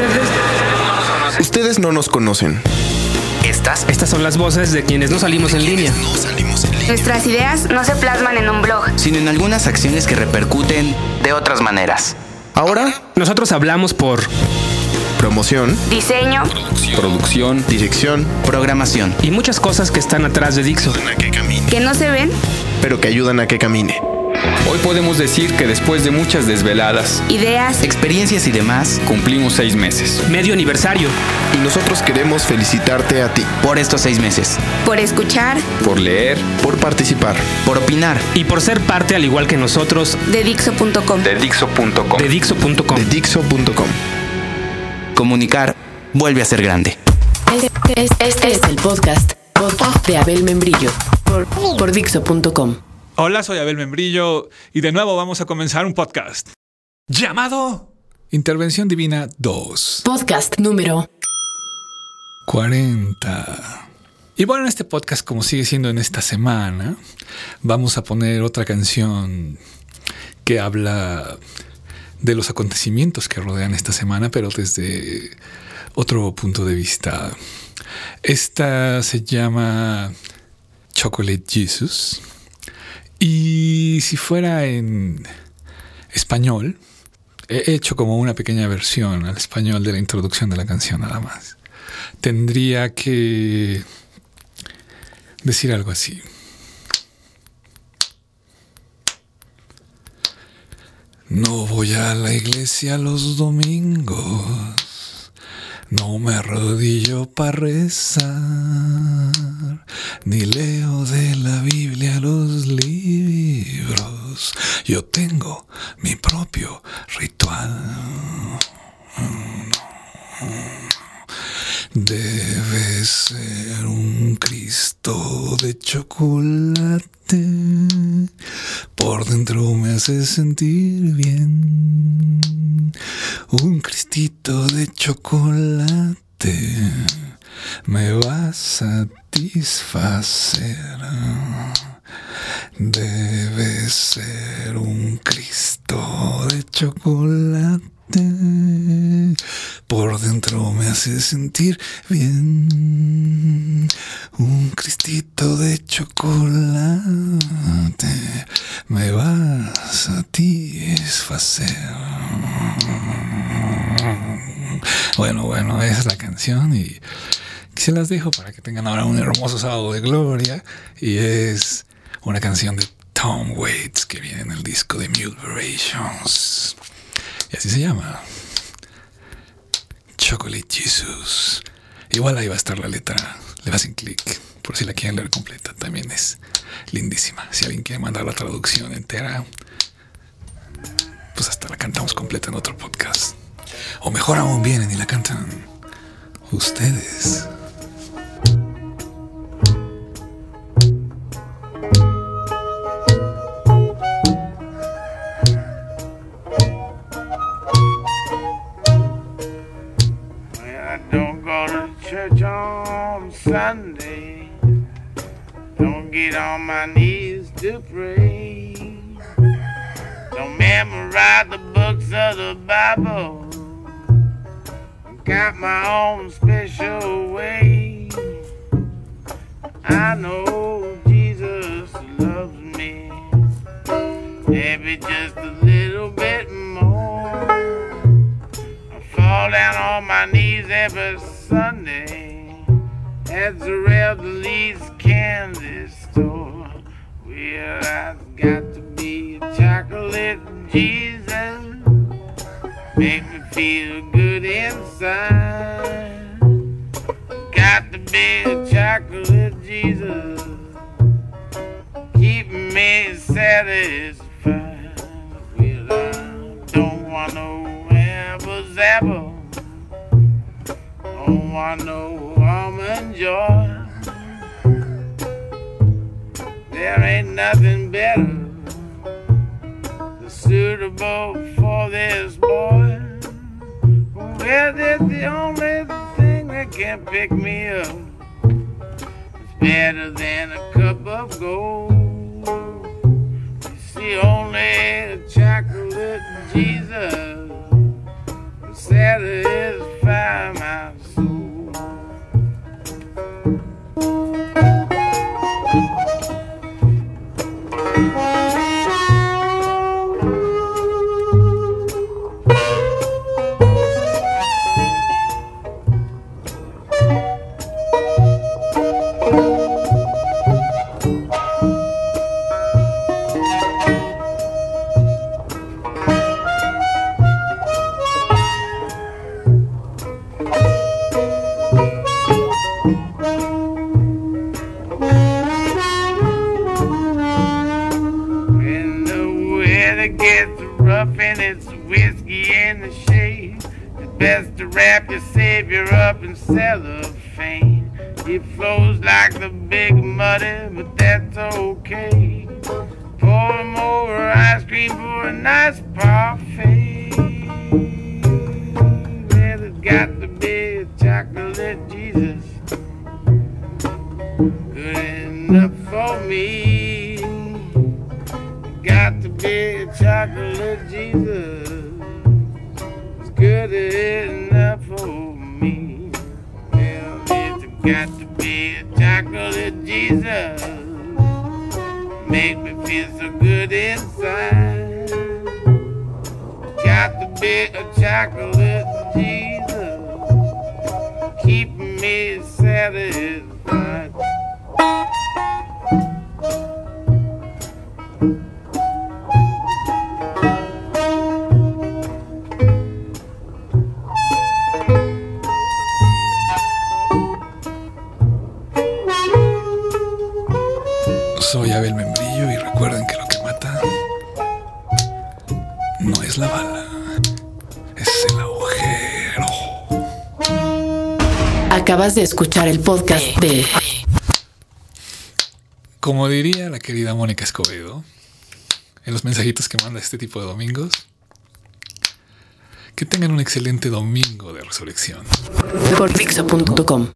Ustedes, Ustedes no nos conocen. Estas estas son las voces de quienes no salimos en línea. Nuestras ideas no se plasman en un blog. sino en algunas acciones que repercuten de otras maneras. Ahora, Nosotros hablamos por promoción, Diseño, Producción. dirección, Programación. y muchas cosas que están atrás de Dixo. que no se ven, pero que ayudan a que camine. Hoy podemos decir que después de muchas desveladas, ideas, Experiencias y demás cumplimos seis meses. Medio aniversario. Y nosotros queremos felicitarte a ti por estos seis meses. por escuchar, Por leer. por participar. Por opinar. Y por ser parte, al igual que nosotros, de Dixo.com. De Dixo.com. de Dixo.com. De Dixo.com. Comunicar vuelve a ser grande. Este, es- este es el podcast, podcast de Abel Membrillo por, por Dixo.com. Hola, soy Abel Membrillo y de nuevo vamos a comenzar un podcast llamado Intervención Divina 2. Podcast número 40. Y bueno, en este podcast, como sigue siendo en esta semana, vamos a poner otra canción que habla de los acontecimientos que rodean esta semana, pero desde otro punto de vista. Esta se llama Chocolate Jesus. Y si fuera en español, he hecho como una pequeña versión al español de la introducción de la canción nada más tendría que decir algo así. No voy a la iglesia los domingos. No me arrodillo para rezar, ni leo de la Biblia los libros. Yo tengo mi propio ritual. Debe ser un Cristo de chocolate. Por dentro me hace sentir bien. Un Cristito de chocolate me va a satisfacer. Debe ser un Cristo de chocolate. Por dentro me hace sentir bien. Un cristito de chocolate me va a satisfacer. Bueno, bueno, esa es la canción y se las dejo para que tengan ahora un hermoso sábado de gloria. Y es una canción de Tom Waits que viene en el disco de Mule Variations. Y así se llama. Chocolate Jesus. Igual ahí va a estar la letra. Le hacen clic por si la quieren leer completa. También es lindísima. Si alguien quiere mandar la traducción entera, pues hasta la cantamos completa en otro podcast. O mejor aún vienen y la cantan ustedes. On my knees to pray. Don't memorize the books of the Bible. Got my own special way. I know Jesus loves me. Maybe just a little bit more. I fall down on my knees every Sunday at the Leeds candy store. Well, I've got to be a chocolate Jesus. Make me feel good inside. Got to be a chocolate Jesus. Keep me satisfied. Well, I don't want no apple. Don't want no almond joy. Nothing better suitable for this boy. Well, that's the only thing that can pick me up. It's better than a cup of gold. You see, only chocolate Jesus And it's whiskey in the shade. It's best to wrap your savior up in cellophane. It flows like the big muddy, but that's okay. Pour him over ice cream for a nice pie. Got to be a chocolate Jesus. It's good enough for me. Well, it's got to be a chocolate Jesus. Make me feel so good inside. Got to be a chocolate Jesus. Keep me satisfied. Soy Abel Membrillo y recuerden que lo que mata no es la bala, es el agujero. Acabas de escuchar el podcast de Como diría la querida Mónica Escobedo en los mensajitos que manda este tipo de domingos, que tengan un excelente domingo de resurrección. por.